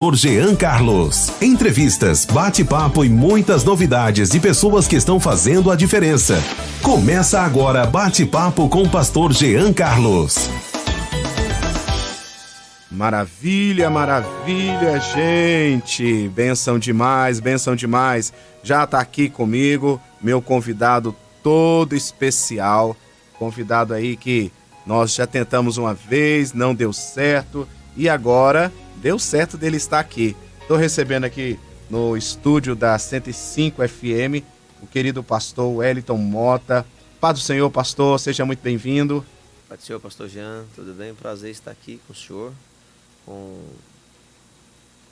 Por Jean Carlos. Entrevistas, bate-papo e muitas novidades de pessoas que estão fazendo a diferença. Começa agora Bate-Papo com o Pastor Jean Carlos. Maravilha, maravilha, gente. Benção demais, benção demais. Já tá aqui comigo meu convidado todo especial. Convidado aí que nós já tentamos uma vez, não deu certo e agora deu certo dele estar aqui. Estou recebendo aqui no estúdio da 105 FM o querido pastor Wellington Mota. Paz do Senhor, pastor, seja muito bem-vindo. Paz do Senhor, pastor Jean, tudo bem? Prazer estar aqui com o senhor, com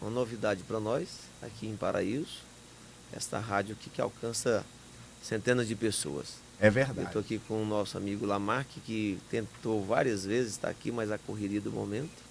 uma novidade para nós, aqui em Paraíso, esta rádio aqui que alcança centenas de pessoas. É verdade. Eu estou aqui com o nosso amigo Lamarck, que tentou várias vezes estar aqui, mas a correria do momento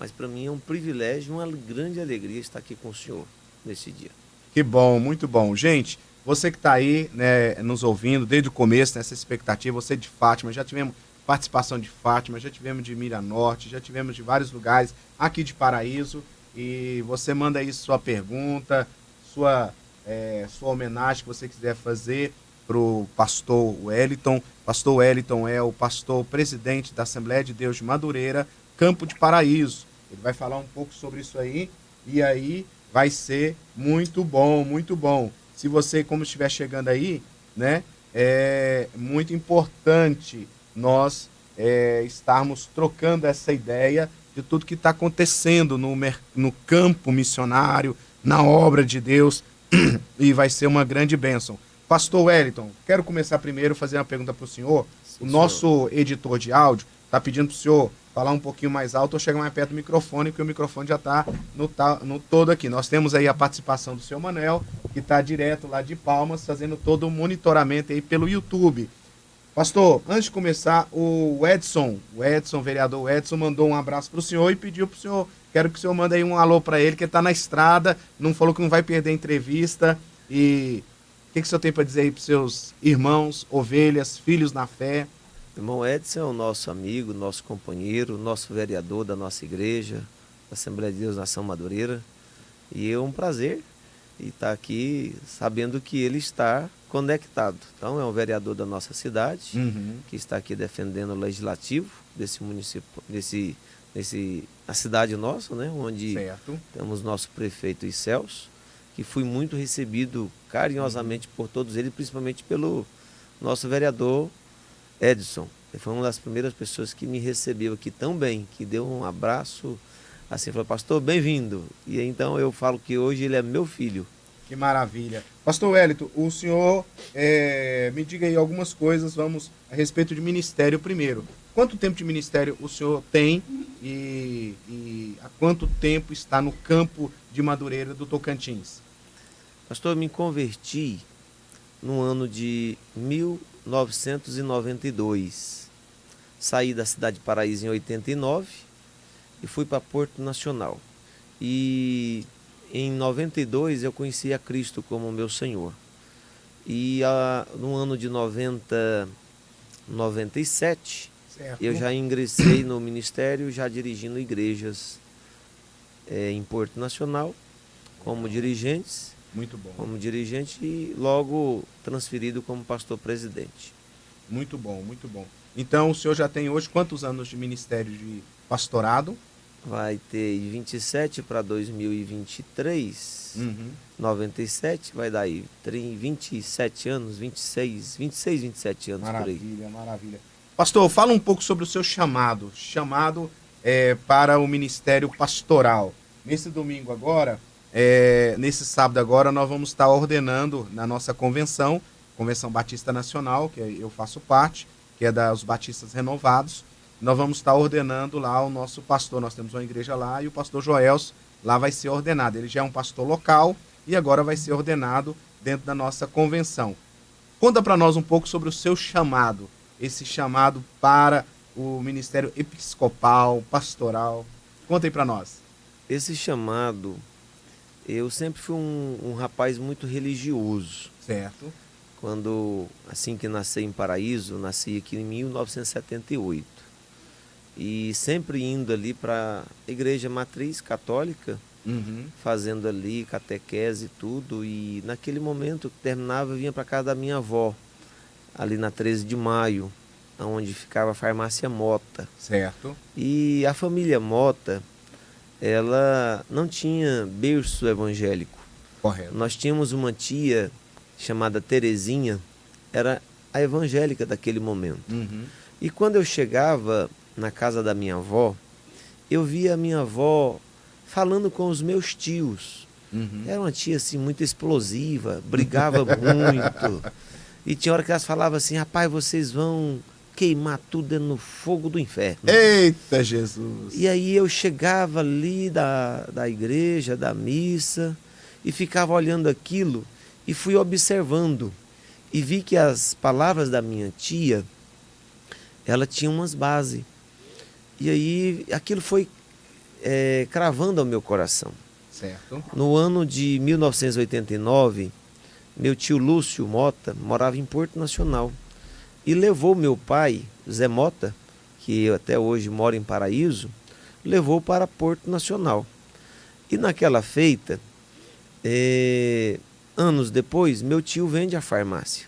mas para mim é um privilégio, uma grande alegria estar aqui com o senhor nesse dia. Que bom, muito bom. Gente, você que está aí né, nos ouvindo desde o começo, nessa expectativa, você de Fátima, já tivemos participação de Fátima, já tivemos de Mira Norte, já tivemos de vários lugares aqui de Paraíso. E você manda aí sua pergunta, sua, é, sua homenagem que você quiser fazer para o pastor Wellington. Pastor Wellington é o pastor presidente da Assembleia de Deus de Madureira, Campo de Paraíso. Ele vai falar um pouco sobre isso aí e aí vai ser muito bom, muito bom. Se você, como estiver chegando aí, né, é muito importante nós é, estarmos trocando essa ideia de tudo que está acontecendo no, no campo missionário, na obra de Deus, e vai ser uma grande bênção. Pastor Wellington, quero começar primeiro fazer uma pergunta para o senhor. Sim, o nosso senhor. editor de áudio está pedindo para o senhor falar um pouquinho mais alto ou chegar mais perto do microfone, porque o microfone já está no, no todo aqui. Nós temos aí a participação do seu Manuel, que está direto lá de Palmas, fazendo todo o monitoramento aí pelo YouTube. Pastor, antes de começar, o Edson, o Edson, vereador Edson, mandou um abraço para o senhor e pediu para o senhor, quero que o senhor mande aí um alô para ele, que está na estrada, não falou que não vai perder a entrevista. E o que, que o senhor tem para dizer aí para seus irmãos, ovelhas, filhos na fé? Irmão Edson é o nosso amigo, nosso companheiro, nosso vereador da nossa igreja, da Assembleia de Deus Nação Madureira. E é um prazer estar aqui sabendo que ele está conectado. Então é um vereador da nossa cidade, uhum. que está aqui defendendo o legislativo desse município, desse, desse, a cidade nossa, né? Onde certo. temos nosso prefeito e Celso, que fui muito recebido carinhosamente por todos eles, principalmente pelo nosso vereador Edson. Ele foi uma das primeiras pessoas que me recebeu aqui tão bem, que deu um abraço, assim, falou, pastor, bem-vindo. E então eu falo que hoje ele é meu filho. Que maravilha. Pastor Wellington, o senhor é, me diga aí algumas coisas, vamos, a respeito de ministério primeiro. Quanto tempo de ministério o senhor tem e, e há quanto tempo está no campo de Madureira do Tocantins? Pastor, eu me converti no ano de 1992. Saí da cidade de Paraíso em 89 e fui para Porto Nacional. E em 92 eu conheci a Cristo como meu Senhor. E a, no ano de 90, 97, certo. eu já ingressei no ministério, já dirigindo igrejas é, em Porto Nacional, como dirigentes muito bom. Como dirigente e logo transferido como pastor presidente. Muito bom, muito bom. Então o senhor já tem hoje quantos anos de ministério de pastorado? Vai ter 27 para 2023. Uhum. 97 vai dar aí 27 anos, 26, 26, 27 anos maravilha, por aí. Maravilha, maravilha. Pastor, fala um pouco sobre o seu chamado, chamado é, para o ministério pastoral. Nesse domingo agora, é, nesse sábado agora nós vamos estar ordenando na nossa convenção, Convenção Batista Nacional, que eu faço parte, que é dos Batistas Renovados. Nós vamos estar ordenando lá o nosso pastor. Nós temos uma igreja lá e o pastor Joels lá vai ser ordenado. Ele já é um pastor local e agora vai ser ordenado dentro da nossa convenção. Conta para nós um pouco sobre o seu chamado, esse chamado para o ministério episcopal, pastoral. Conta aí para nós. Esse chamado eu sempre fui um, um rapaz muito religioso. Certo. Quando, assim que nasci em Paraíso, nasci aqui em 1978. E sempre indo ali para a igreja matriz católica, uhum. fazendo ali catequese e tudo. E naquele momento que terminava, eu vinha para casa da minha avó, ali na 13 de maio, onde ficava a farmácia Mota. Certo. E a família Mota, ela não tinha berço evangélico. Correto. Nós tínhamos uma tia chamada Terezinha, era a evangélica daquele momento. Uhum. E quando eu chegava na casa da minha avó, eu via a minha avó falando com os meus tios. Uhum. Era uma tia assim muito explosiva, brigava muito. E tinha hora que elas falavam assim: rapaz, vocês vão queimar tudo no fogo do inferno. Eita Jesus! E aí eu chegava ali da, da igreja, da missa, e ficava olhando aquilo e fui observando. E vi que as palavras da minha tia, ela tinha umas bases. E aí aquilo foi é, cravando ao meu coração. Certo. No ano de 1989, meu tio Lúcio Mota morava em Porto Nacional e levou meu pai, Zé Mota, que até hoje mora em Paraíso, levou para Porto Nacional. E naquela feita, é, anos depois, meu tio vende a farmácia.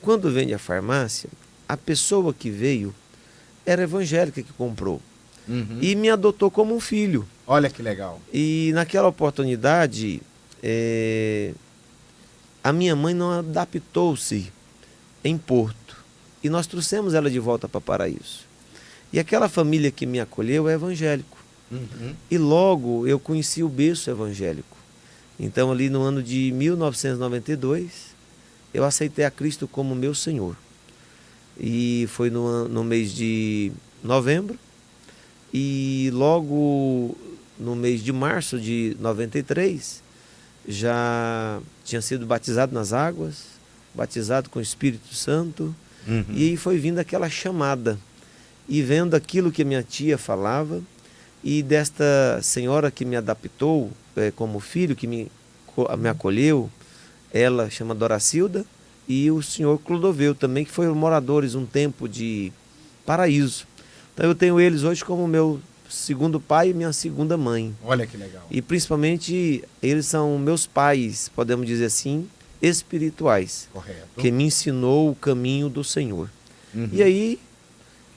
Quando vende a farmácia, a pessoa que veio era evangélica que comprou. Uhum. E me adotou como um filho. Olha que legal. E naquela oportunidade, é, a minha mãe não adaptou-se em Porto. E nós trouxemos ela de volta para Paraíso. E aquela família que me acolheu é evangélico. Uhum. E logo eu conheci o berço evangélico. Então, ali no ano de 1992, eu aceitei a Cristo como meu Senhor. E foi no, no mês de novembro. E logo no mês de março de 93, já tinha sido batizado nas águas, batizado com o Espírito Santo. Uhum. E foi vindo aquela chamada. E vendo aquilo que minha tia falava, e desta senhora que me adaptou é, como filho, que me, me acolheu, ela chama Doracilda, e o senhor Clodoveu também, que foram moradores um tempo de paraíso. Então eu tenho eles hoje como meu segundo pai e minha segunda mãe. Olha que legal. E principalmente eles são meus pais, podemos dizer assim, espirituais. Correto. Que me ensinou o caminho do Senhor. Uhum. E aí,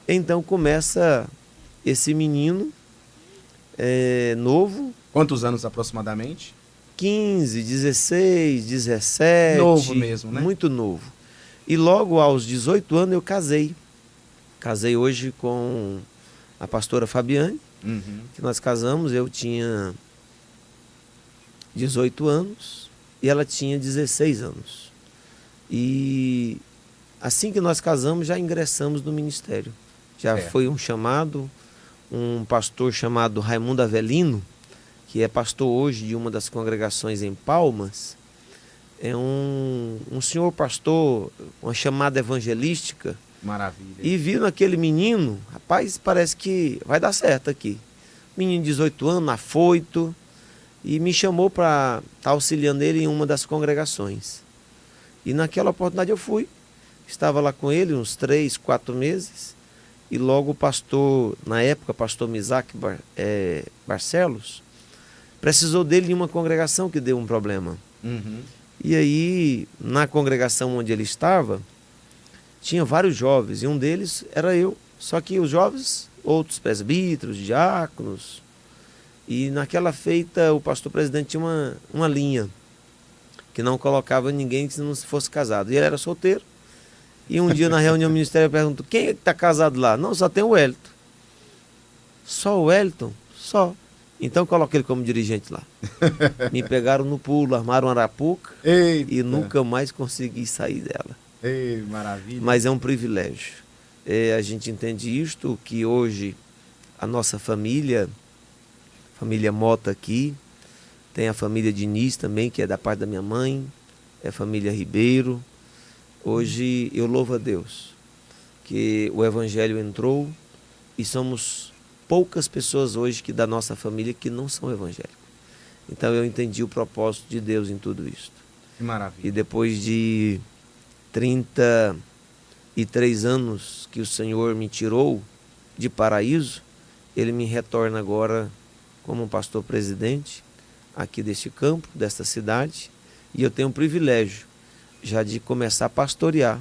então começa esse menino é, novo. Quantos anos aproximadamente? 15, 16, 17. Novo mesmo, né? Muito novo. E logo aos 18 anos eu casei. Casei hoje com a pastora Fabiane, uhum. que nós casamos. Eu tinha 18 anos e ela tinha 16 anos. E assim que nós casamos, já ingressamos no ministério. Já é. foi um chamado, um pastor chamado Raimundo Avelino, que é pastor hoje de uma das congregações em Palmas. É um, um senhor pastor, uma chamada evangelística. Maravilha. E viu naquele menino, rapaz, parece que vai dar certo aqui. Menino de 18 anos, afoito, e me chamou para estar tá auxiliando ele em uma das congregações. E naquela oportunidade eu fui. Estava lá com ele uns três, quatro meses. E logo o pastor, na época, pastor Misak Bar, é, Barcelos, precisou dele em uma congregação que deu um problema. Uhum. E aí, na congregação onde ele estava, tinha vários jovens, e um deles era eu. Só que os jovens, outros presbíteros, diáconos, e naquela feita o pastor presidente tinha uma, uma linha que não colocava ninguém que não fosse casado. E ele era solteiro. E um dia na reunião ministerial eu pergunto, quem é que está casado lá? Não, só tem o Wellington. Só o Wellington? Só. Então coloquei ele como dirigente lá. Me pegaram no pulo, armaram arapuca Eita. e nunca mais consegui sair dela. Ei, maravilha. Mas é um privilégio. É, a gente entende isto, que hoje a nossa família, família Mota aqui, tem a família Diniz também, que é da parte da minha mãe, é a família Ribeiro. Hoje eu louvo a Deus que o Evangelho entrou e somos poucas pessoas hoje que da nossa família que não são evangélicos. Então eu entendi o propósito de Deus em tudo isso. Que maravilha. E depois de 33 anos que o Senhor me tirou de paraíso, ele me retorna agora como pastor presidente aqui deste campo, desta cidade, e eu tenho o privilégio já de começar a pastorear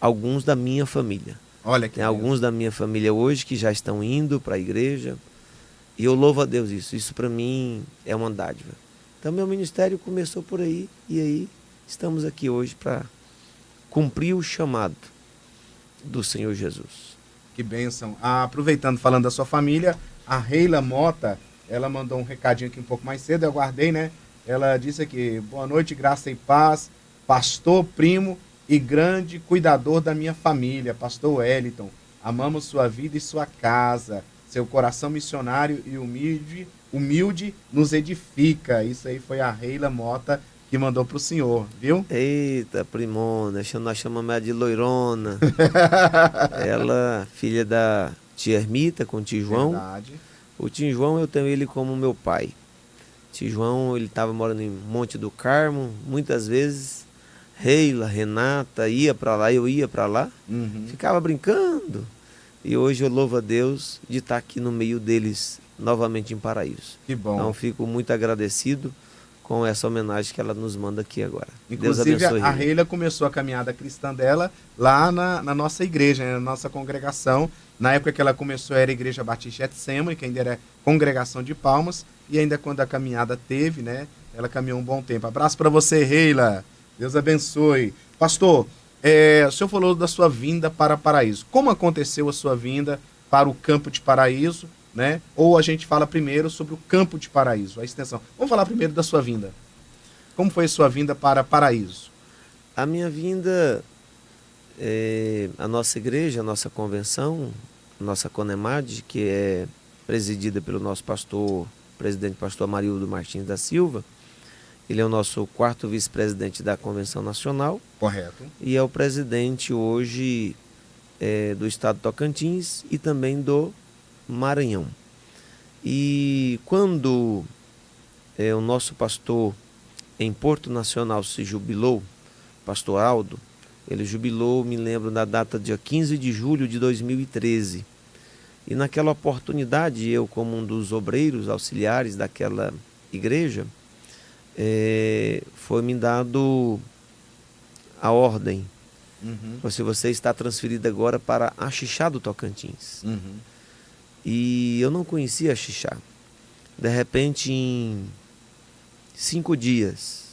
alguns da minha família. Olha que Tem alguns da minha família hoje que já estão indo para a igreja, e eu louvo a Deus isso. Isso para mim é uma dádiva. Então, meu ministério começou por aí, e aí estamos aqui hoje para cumprir o chamado do Senhor Jesus. Que bênção. Ah, aproveitando, falando da sua família, a Reila Mota, ela mandou um recadinho aqui um pouco mais cedo, eu guardei, né? Ela disse aqui, boa noite, graça e paz, pastor, primo e grande cuidador da minha família, pastor Wellington. Amamos sua vida e sua casa. Seu coração missionário e humilde, humilde nos edifica. Isso aí foi a Reila Mota que mandou pro senhor, viu? Eita, primona, nós chamamos ela de loirona. ela, filha da tia Ermita com o tio João. Verdade. O tio João eu tenho ele como meu pai. Tio João, ele estava morando em Monte do Carmo, muitas vezes. Reila, Renata, ia para lá, eu ia para lá, Uhum. ficava brincando. E hoje eu louvo a Deus de estar aqui no meio deles novamente em Paraíso. Que bom. Então fico muito agradecido com essa homenagem que ela nos manda aqui agora. Inclusive, Deus abençoe. a Reila. Reila começou a caminhada cristã dela lá na, na nossa igreja, né, na nossa congregação. Na época que ela começou, era a Igreja Batista Getsemane, que ainda era congregação de Palmas. E ainda quando a caminhada teve, né? Ela caminhou um bom tempo. Abraço para você, Reila. Deus abençoe. Pastor, é, o senhor falou da sua vinda para Paraíso. Como aconteceu a sua vinda para o campo de Paraíso, né? Ou a gente fala primeiro sobre o campo de Paraíso, a extensão. Vamos falar primeiro da sua vinda. Como foi a sua vinda para Paraíso? A minha vinda, é, a nossa igreja, a nossa convenção, a nossa Conemad, que é presidida pelo nosso pastor, presidente pastor Amarildo Martins da Silva, ele é o nosso quarto vice-presidente da Convenção Nacional Correto. e é o presidente hoje é, do estado de Tocantins e também do Maranhão. E quando é, o nosso pastor em Porto Nacional se jubilou, pastor Aldo, ele jubilou, me lembro, na data dia 15 de julho de 2013. E naquela oportunidade, eu, como um dos obreiros auxiliares daquela igreja, é, foi me dado a ordem. Uhum. Falou assim, você está transferido agora para Axixá do Tocantins. Uhum. E eu não conhecia Axixá. De repente, em cinco dias,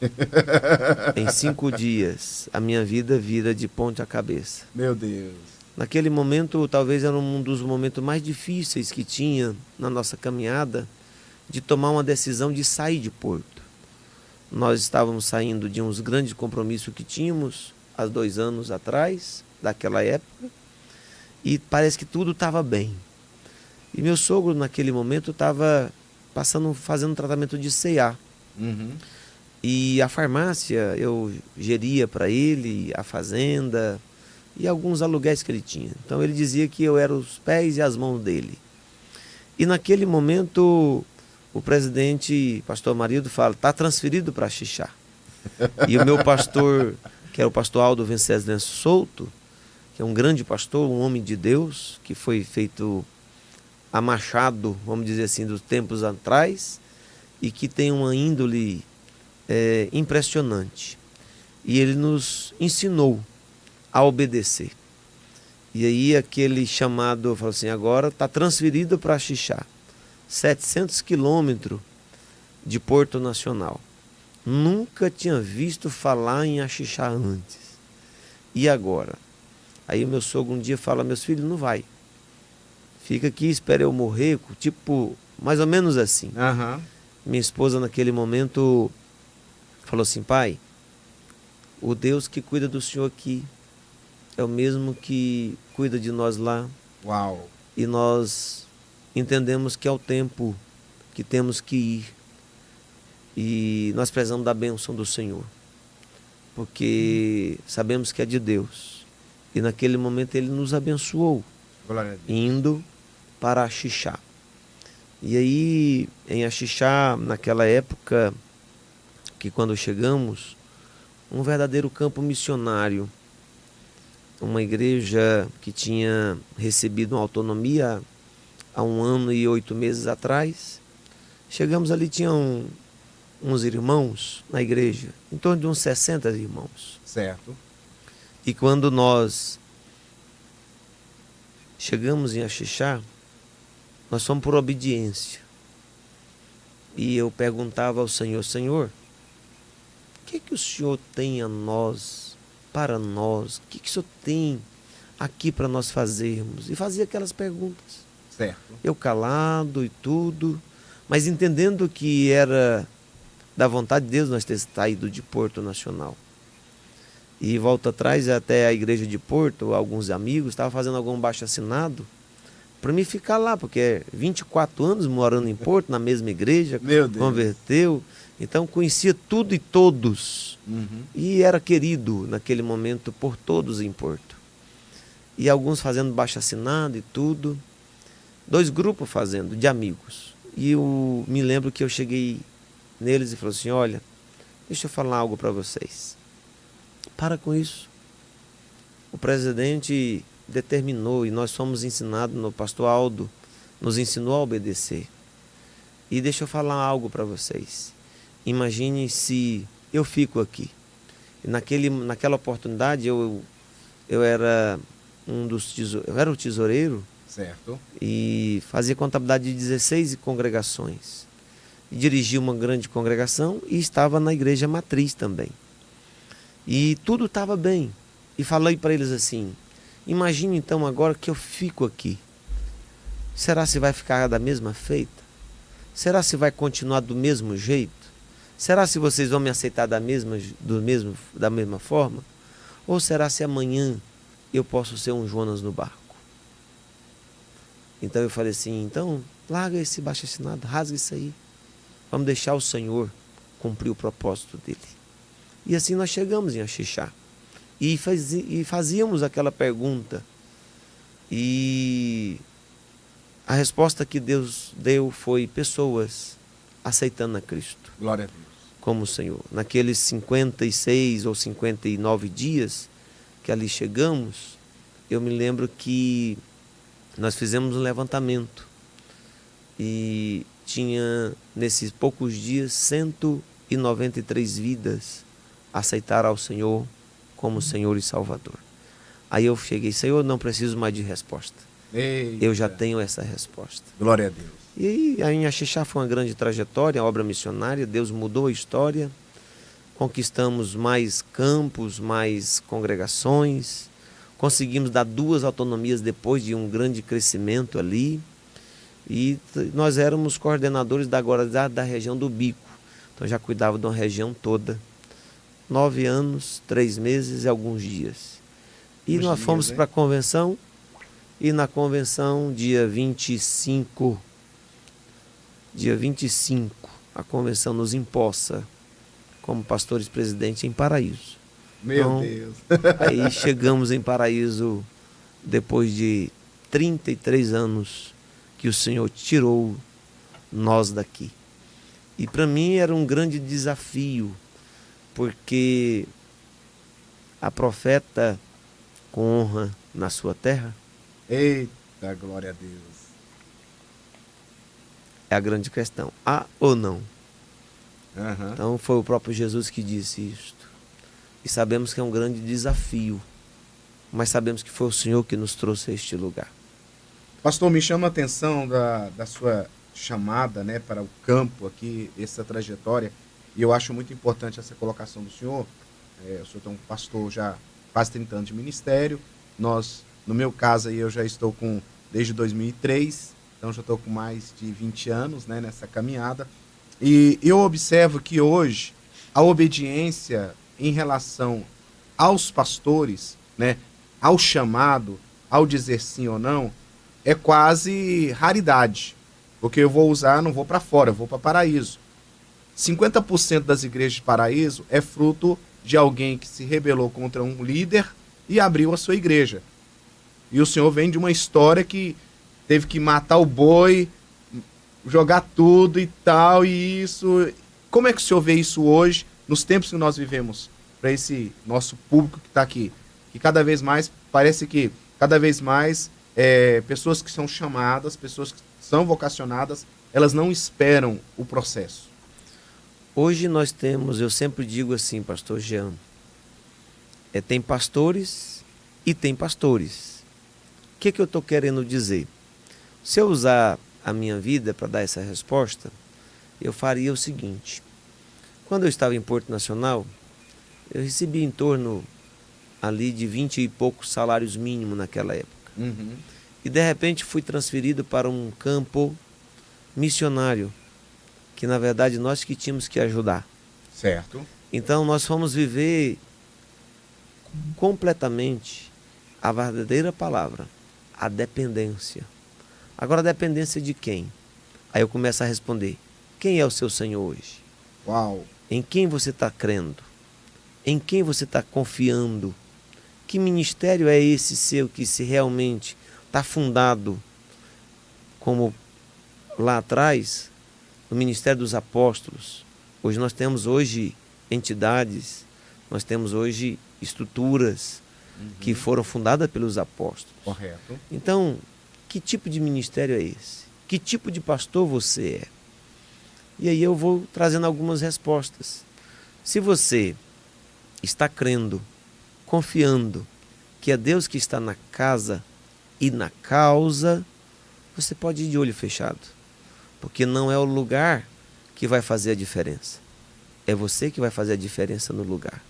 em cinco dias, a minha vida vira de ponte à cabeça. Meu Deus. Naquele momento, talvez era um dos momentos mais difíceis que tinha na nossa caminhada de tomar uma decisão de sair de Porto. Nós estávamos saindo de uns grandes compromissos que tínhamos há dois anos atrás, daquela época, e parece que tudo estava bem. E meu sogro, naquele momento, estava passando, fazendo um tratamento de CA. Uhum. E a farmácia eu geria para ele, a fazenda e alguns aluguéis que ele tinha. Então ele dizia que eu era os pés e as mãos dele. E naquele momento o presidente, pastor Marido, fala: está transferido para Xixá. E o meu pastor, que era o pastor Aldo Venceslense Souto, que é um grande pastor, um homem de Deus, que foi feito a machado, vamos dizer assim, dos tempos atrás, e que tem uma índole é, impressionante. E ele nos ensinou a obedecer. E aí aquele chamado, falou assim, agora está transferido para Xixá. 700 quilômetros de Porto Nacional. Nunca tinha visto falar em Axixá antes. E agora? Aí o meu sogro um dia fala, meus filhos, não vai. Fica aqui, espera eu morrer, tipo, mais ou menos assim. Aham. Minha esposa naquele momento falou assim, pai, o Deus que cuida do senhor aqui é o mesmo que cuida de nós lá. Uau. E nós entendemos que é o tempo que temos que ir. E nós precisamos da bênção do Senhor. Porque sabemos que é de Deus. E naquele momento ele nos abençoou, indo para Axixá. E aí, em Axixá, naquela época, que quando chegamos, um verdadeiro campo missionário, uma igreja que tinha recebido uma autonomia há um ano e oito meses atrás, Chegamos ali, tinham uns irmãos na igreja, em torno de uns 60 irmãos. Certo. E quando nós chegamos em Axixá, nós fomos por obediência. E eu perguntava ao Senhor, Senhor, que, que o Senhor tem a nós, para nós? O que, que o Senhor tem aqui para nós fazermos? E fazia aquelas perguntas. Certo. Eu calado e tudo, mas entendendo que era da vontade de Deus nós ter saído de Porto Nacional. E volta atrás até a igreja de Porto, alguns amigos estavam fazendo algum baixo assinado para mim ficar lá, porque 24 anos morando em Porto, na mesma igreja, converteu. Então conhecia tudo e todos. Uhum. E era querido naquele momento por todos em Porto. E alguns fazendo baixo assinado e tudo. Dois grupos fazendo, de amigos. E eu me lembro que eu cheguei neles e falei assim: olha, deixa eu falar algo para vocês. Para com isso. O presidente determinou e nós fomos ensinados no pastor Aldo, nos ensinou a obedecer. E deixa eu falar algo para vocês. Imagine se eu fico aqui. Naquele, naquela oportunidade eu, eu era um dos tesoureiros, eu era o tesoureiro. Certo. E fazia contabilidade de 16 congregações. Dirigia uma grande congregação e estava na igreja matriz também. E tudo estava bem. E falei para eles assim: Imagine então agora que eu fico aqui. Será se vai ficar da mesma feita? Será se vai continuar do mesmo jeito? Será se vocês vão me aceitar da mesma, do mesmo, da mesma forma? Ou será se amanhã eu posso ser um Jonas no barco? Então eu falei assim, então larga esse baixo assinado, rasga isso aí. Vamos deixar o Senhor cumprir o propósito dele. E assim nós chegamos em Axixá. E, faz, e fazíamos aquela pergunta. E a resposta que Deus deu foi pessoas aceitando a Cristo. Glória a Deus. Como o Senhor. Naqueles 56 ou 59 dias que ali chegamos, eu me lembro que nós fizemos um levantamento. E tinha, nesses poucos dias, 193 vidas aceitaram ao Senhor como Senhor e Salvador. Aí eu cheguei, Senhor, não preciso mais de resposta. Eita. Eu já tenho essa resposta. Glória a Deus. E a Inhaxixá foi uma grande trajetória, obra missionária, Deus mudou a história, conquistamos mais campos, mais congregações, conseguimos dar duas autonomias depois de um grande crescimento ali, e nós éramos coordenadores da agora da, da região do Bico, então já cuidava de uma região toda nove anos, três meses e alguns dias. E Uns nós dias, fomos para a convenção, e na convenção, dia 25, dia 25, a convenção nos imposta como pastores presidente em Paraíso. Meu então, Deus! aí chegamos em Paraíso depois de 33 anos que o Senhor tirou nós daqui. E para mim era um grande desafio porque a profeta com honra na sua terra. Eita, glória a Deus. É a grande questão. Há ou não? Uhum. Então foi o próprio Jesus que disse isto. E sabemos que é um grande desafio. Mas sabemos que foi o Senhor que nos trouxe a este lugar. Pastor, me chama a atenção da, da sua chamada né, para o campo aqui, essa trajetória. E eu acho muito importante essa colocação do senhor. É, o senhor é um pastor já quase 30 anos de ministério. Nós, no meu caso, aí, eu já estou com desde 2003, então já estou com mais de 20 anos né, nessa caminhada. E eu observo que hoje a obediência em relação aos pastores, né, ao chamado, ao dizer sim ou não, é quase raridade. Porque eu vou usar, não vou para fora, eu vou para paraíso. 50% das igrejas de paraíso é fruto de alguém que se rebelou contra um líder e abriu a sua igreja. E o Senhor vem de uma história que teve que matar o boi, jogar tudo e tal, e isso. Como é que o Senhor vê isso hoje, nos tempos que nós vivemos, para esse nosso público que está aqui? Que cada vez mais, parece que cada vez mais, é, pessoas que são chamadas, pessoas que são vocacionadas, elas não esperam o processo? Hoje nós temos, eu sempre digo assim, pastor Jean, é, tem pastores e tem pastores. O que, que eu estou querendo dizer? Se eu usar a minha vida para dar essa resposta, eu faria o seguinte. Quando eu estava em Porto Nacional, eu recebi em torno ali de 20 e poucos salários mínimos naquela época. Uhum. E de repente fui transferido para um campo missionário, que na verdade nós que tínhamos que ajudar. Certo. Então nós fomos viver completamente a verdadeira palavra, a dependência. Agora, dependência de quem? Aí eu começo a responder: quem é o seu Senhor hoje? Uau! Em quem você está crendo? Em quem você está confiando? Que ministério é esse seu que se realmente está fundado como lá atrás no ministério dos apóstolos? Hoje nós temos hoje entidades, nós temos hoje estruturas uhum. que foram fundadas pelos apóstolos. Correto. Então, que tipo de ministério é esse? Que tipo de pastor você é? E aí eu vou trazendo algumas respostas. Se você está crendo, confiando que é Deus que está na casa e na causa, você pode ir de olho fechado. Porque não é o lugar que vai fazer a diferença. É você que vai fazer a diferença no lugar.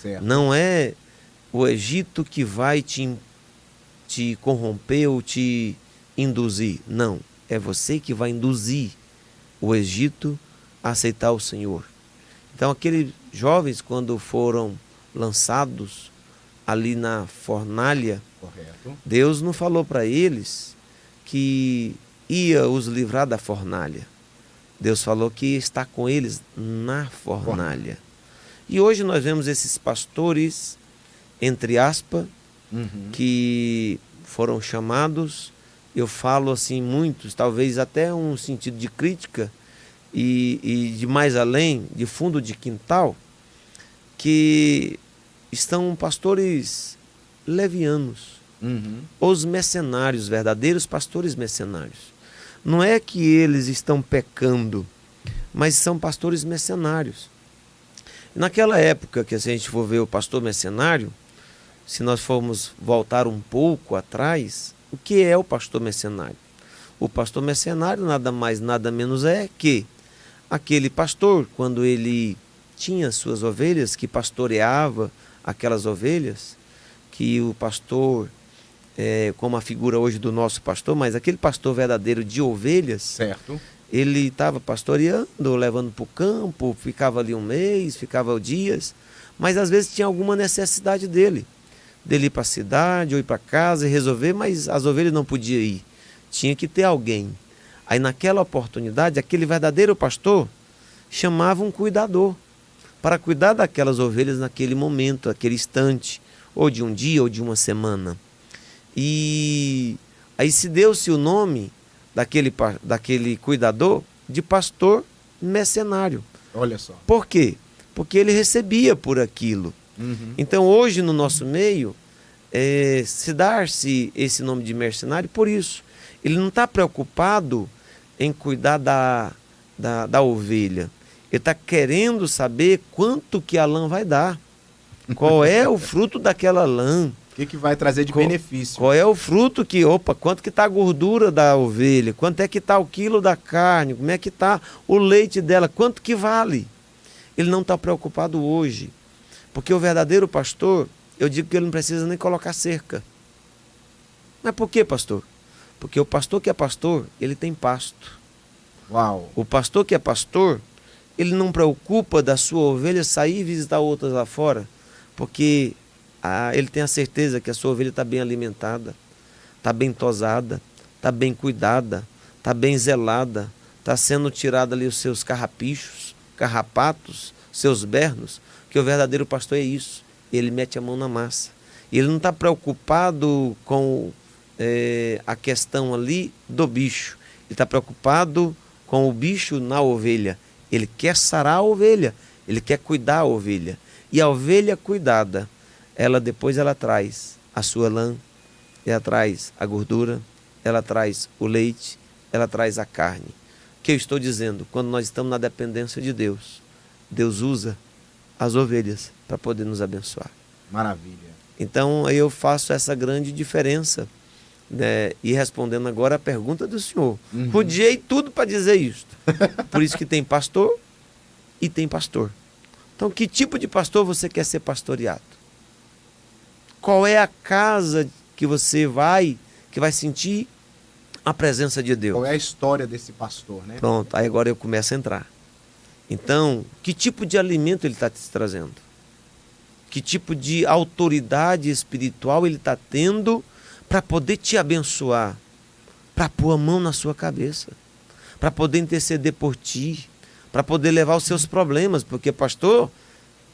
Certo. Não é o Egito que vai te, te corromper ou te induzir. Não. É você que vai induzir o Egito a aceitar o Senhor. Então, aqueles jovens, quando foram lançados ali na fornalha, Correto. Deus não falou para eles que ia os livrar da fornalha. Deus falou que está com eles na fornalha. E hoje nós vemos esses pastores, entre aspas, uhum. que foram chamados, eu falo assim, muitos, talvez até um sentido de crítica e, e de mais além, de fundo de quintal, que estão pastores levianos, uhum. os mercenários, verdadeiros pastores mercenários. Não é que eles estão pecando, mas são pastores mercenários. Naquela época que se a gente for ver o pastor mercenário, se nós formos voltar um pouco atrás, o que é o pastor mercenário? O pastor mercenário nada mais, nada menos é que aquele pastor, quando ele tinha suas ovelhas, que pastoreava aquelas ovelhas, que o pastor é, como a figura hoje do nosso pastor, mas aquele pastor verdadeiro de ovelhas, certo. ele estava pastoreando, levando para o campo, ficava ali um mês, ficava dias, mas às vezes tinha alguma necessidade dele, dele ir para a cidade ou ir para casa e resolver, mas as ovelhas não podiam ir, tinha que ter alguém. Aí naquela oportunidade, aquele verdadeiro pastor chamava um cuidador para cuidar daquelas ovelhas naquele momento, naquele instante, ou de um dia ou de uma semana. E aí se deu-se o nome daquele, daquele cuidador de pastor mercenário. Olha só. Por quê? Porque ele recebia por aquilo. Uhum. Então hoje no nosso meio, é, se dar-se esse nome de mercenário por isso. Ele não está preocupado em cuidar da, da, da ovelha. Ele está querendo saber quanto que a lã vai dar. Qual é o fruto daquela lã que, que vai trazer de qual, benefício? Qual é o fruto que, opa, quanto que está a gordura da ovelha? Quanto é que está o quilo da carne? Como é que está o leite dela? Quanto que vale? Ele não está preocupado hoje. Porque o verdadeiro pastor, eu digo que ele não precisa nem colocar cerca. Mas por que, pastor? Porque o pastor que é pastor, ele tem pasto. Uau. O pastor que é pastor, ele não preocupa da sua ovelha sair e visitar outras lá fora, porque ah, ele tem a certeza que a sua ovelha está bem alimentada, está bem tosada, está bem cuidada, está bem zelada, está sendo tirada ali os seus carrapichos, carrapatos, seus bernos, que o verdadeiro pastor é isso. Ele mete a mão na massa. Ele não está preocupado com é, a questão ali do bicho. Ele está preocupado com o bicho na ovelha. Ele quer sarar a ovelha. Ele quer cuidar a ovelha. E a ovelha cuidada, ela depois ela traz a sua lã, ela traz a gordura, ela traz o leite, ela traz a carne. que eu estou dizendo? Quando nós estamos na dependência de Deus, Deus usa as ovelhas para poder nos abençoar. Maravilha. Então aí eu faço essa grande diferença. Né? E respondendo agora a pergunta do senhor. Uhum. Tudo para dizer isso. Por isso que tem pastor e tem pastor. Então, que tipo de pastor você quer ser pastoreado? Qual é a casa que você vai, que vai sentir a presença de Deus? Qual é a história desse pastor, né? Pronto, aí agora eu começo a entrar. Então, que tipo de alimento ele está te trazendo? Que tipo de autoridade espiritual ele está tendo para poder te abençoar? Para pôr a mão na sua cabeça? Para poder interceder por ti? Para poder levar os seus problemas? Porque, pastor,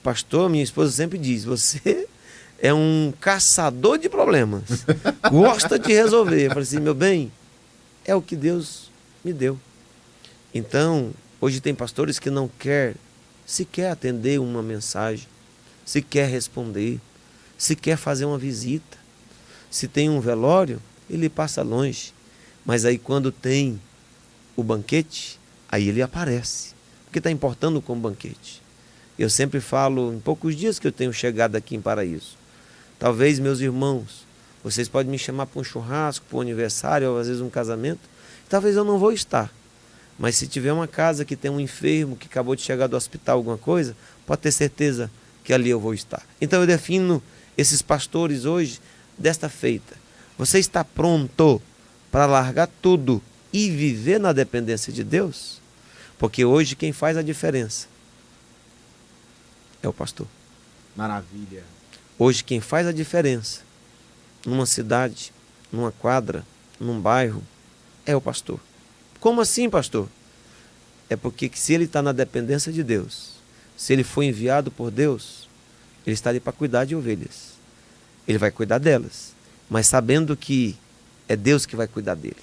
pastor, minha esposa sempre diz: você é um caçador de problemas. Gosta de resolver. Eu falei assim, meu bem, é o que Deus me deu. Então, hoje tem pastores que não quer sequer atender uma mensagem, se quer responder, se quer fazer uma visita. Se tem um velório, ele passa longe. Mas aí quando tem o banquete, aí ele aparece. Porque está importando com o banquete. Eu sempre falo, em poucos dias que eu tenho chegado aqui em Paraíso, Talvez, meus irmãos, vocês podem me chamar para um churrasco, para um aniversário, ou às vezes um casamento. Talvez eu não vou estar. Mas se tiver uma casa que tem um enfermo que acabou de chegar do hospital, alguma coisa, pode ter certeza que ali eu vou estar. Então eu defino esses pastores hoje desta feita. Você está pronto para largar tudo e viver na dependência de Deus? Porque hoje quem faz a diferença é o pastor. Maravilha. Hoje, quem faz a diferença numa cidade, numa quadra, num bairro, é o pastor. Como assim, pastor? É porque se ele está na dependência de Deus, se ele foi enviado por Deus, ele está ali para cuidar de ovelhas. Ele vai cuidar delas, mas sabendo que é Deus que vai cuidar dele.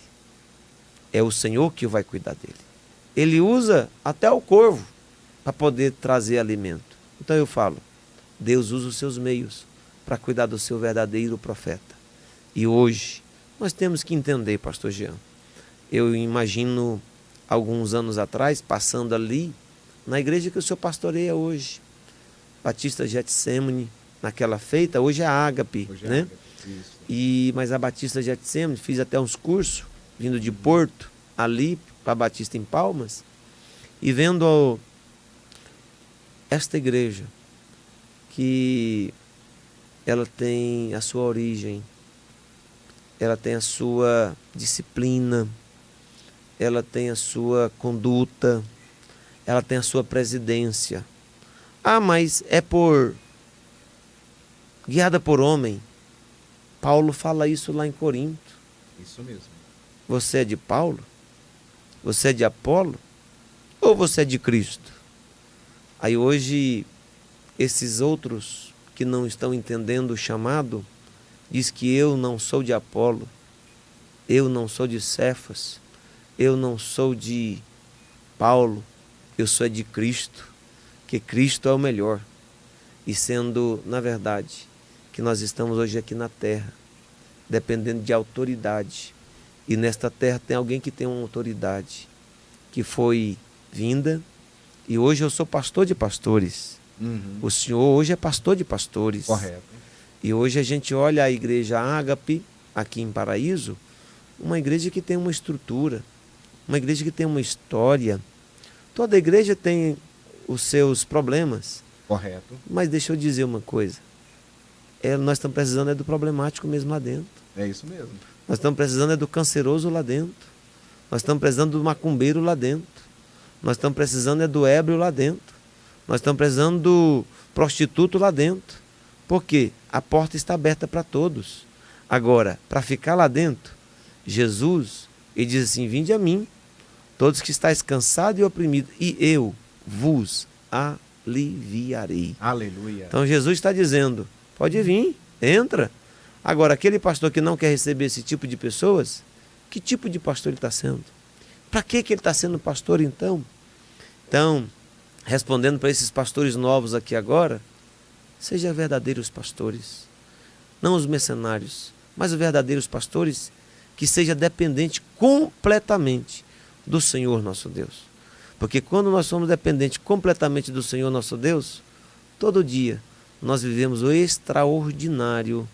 É o Senhor que vai cuidar dele. Ele usa até o corvo para poder trazer alimento. Então eu falo, Deus usa os seus meios para cuidar do seu verdadeiro profeta. E hoje nós temos que entender, pastor Jean. Eu imagino alguns anos atrás, passando ali na igreja que o senhor pastoreia hoje, Batista Getsemane, naquela feita, hoje é a Ágape, hoje é né? Ágape, e mas a Batista Getsemane fiz até uns cursos vindo de Porto ali para Batista em Palmas e vendo esta igreja que ela tem a sua origem, ela tem a sua disciplina, ela tem a sua conduta, ela tem a sua presidência. Ah, mas é por guiada por homem. Paulo fala isso lá em Corinto. Isso mesmo. Você é de Paulo? Você é de Apolo? Ou você é de Cristo? Aí hoje esses outros que não estão entendendo o chamado, diz que eu não sou de Apolo, eu não sou de Cefas, eu não sou de Paulo, eu sou de Cristo, que Cristo é o melhor. E sendo, na verdade, que nós estamos hoje aqui na terra, dependendo de autoridade. E nesta terra tem alguém que tem uma autoridade, que foi vinda, e hoje eu sou pastor de pastores. Uhum. O senhor hoje é pastor de pastores. Correto. E hoje a gente olha a igreja Ágape, aqui em Paraíso, uma igreja que tem uma estrutura, uma igreja que tem uma história. Toda igreja tem os seus problemas. Correto. Mas deixa eu dizer uma coisa. É, nós estamos precisando é do problemático mesmo lá dentro. É isso mesmo. Nós estamos precisando é do canceroso lá dentro. Nós estamos precisando do macumbeiro lá dentro. Nós estamos precisando é do ébrio lá dentro. Nós estamos precisando do prostituto lá dentro. Porque a porta está aberta para todos. Agora, para ficar lá dentro, Jesus, ele diz assim: Vinde a mim, todos que estáis cansados e oprimidos, e eu vos aliviarei. Aleluia. Então Jesus está dizendo: pode vir, entra. Agora, aquele pastor que não quer receber esse tipo de pessoas, que tipo de pastor ele está sendo? Para que, que ele está sendo pastor então? Então, respondendo para esses pastores novos aqui agora, seja verdadeiros pastores, não os mercenários, mas os verdadeiros pastores que seja dependente completamente do Senhor nosso Deus. Porque quando nós somos dependentes completamente do Senhor nosso Deus, todo dia nós vivemos o extraordinário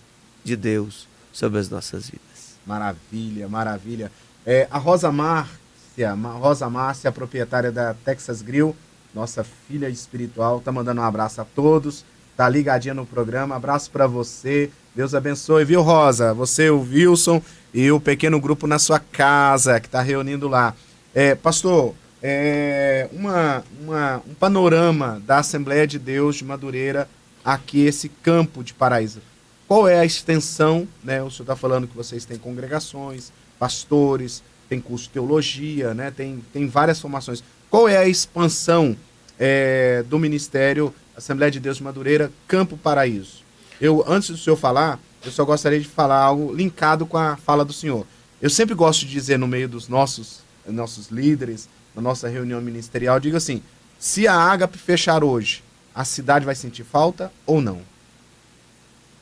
de Deus sobre as nossas vidas. Maravilha, maravilha. É, a Rosa Márcia, Rosa Márcia, proprietária da Texas Grill, nossa filha espiritual, tá mandando um abraço a todos, tá ligadinha no programa. Abraço para você. Deus abençoe, viu, Rosa? Você, o Wilson e o pequeno grupo na sua casa que está reunindo lá. É, pastor, é, uma, uma, um panorama da Assembleia de Deus de Madureira, aqui, esse campo de Paraíso. Qual é a extensão? Né? O senhor está falando que vocês têm congregações, pastores, tem curso de teologia, né? tem, tem várias formações. Qual é a expansão é, do Ministério Assembleia de Deus de Madureira, Campo Paraíso? Eu, antes do senhor falar, eu só gostaria de falar algo linkado com a fala do senhor. Eu sempre gosto de dizer no meio dos nossos, nossos líderes, na nossa reunião ministerial, digo assim: se a Ágape fechar hoje, a cidade vai sentir falta ou não?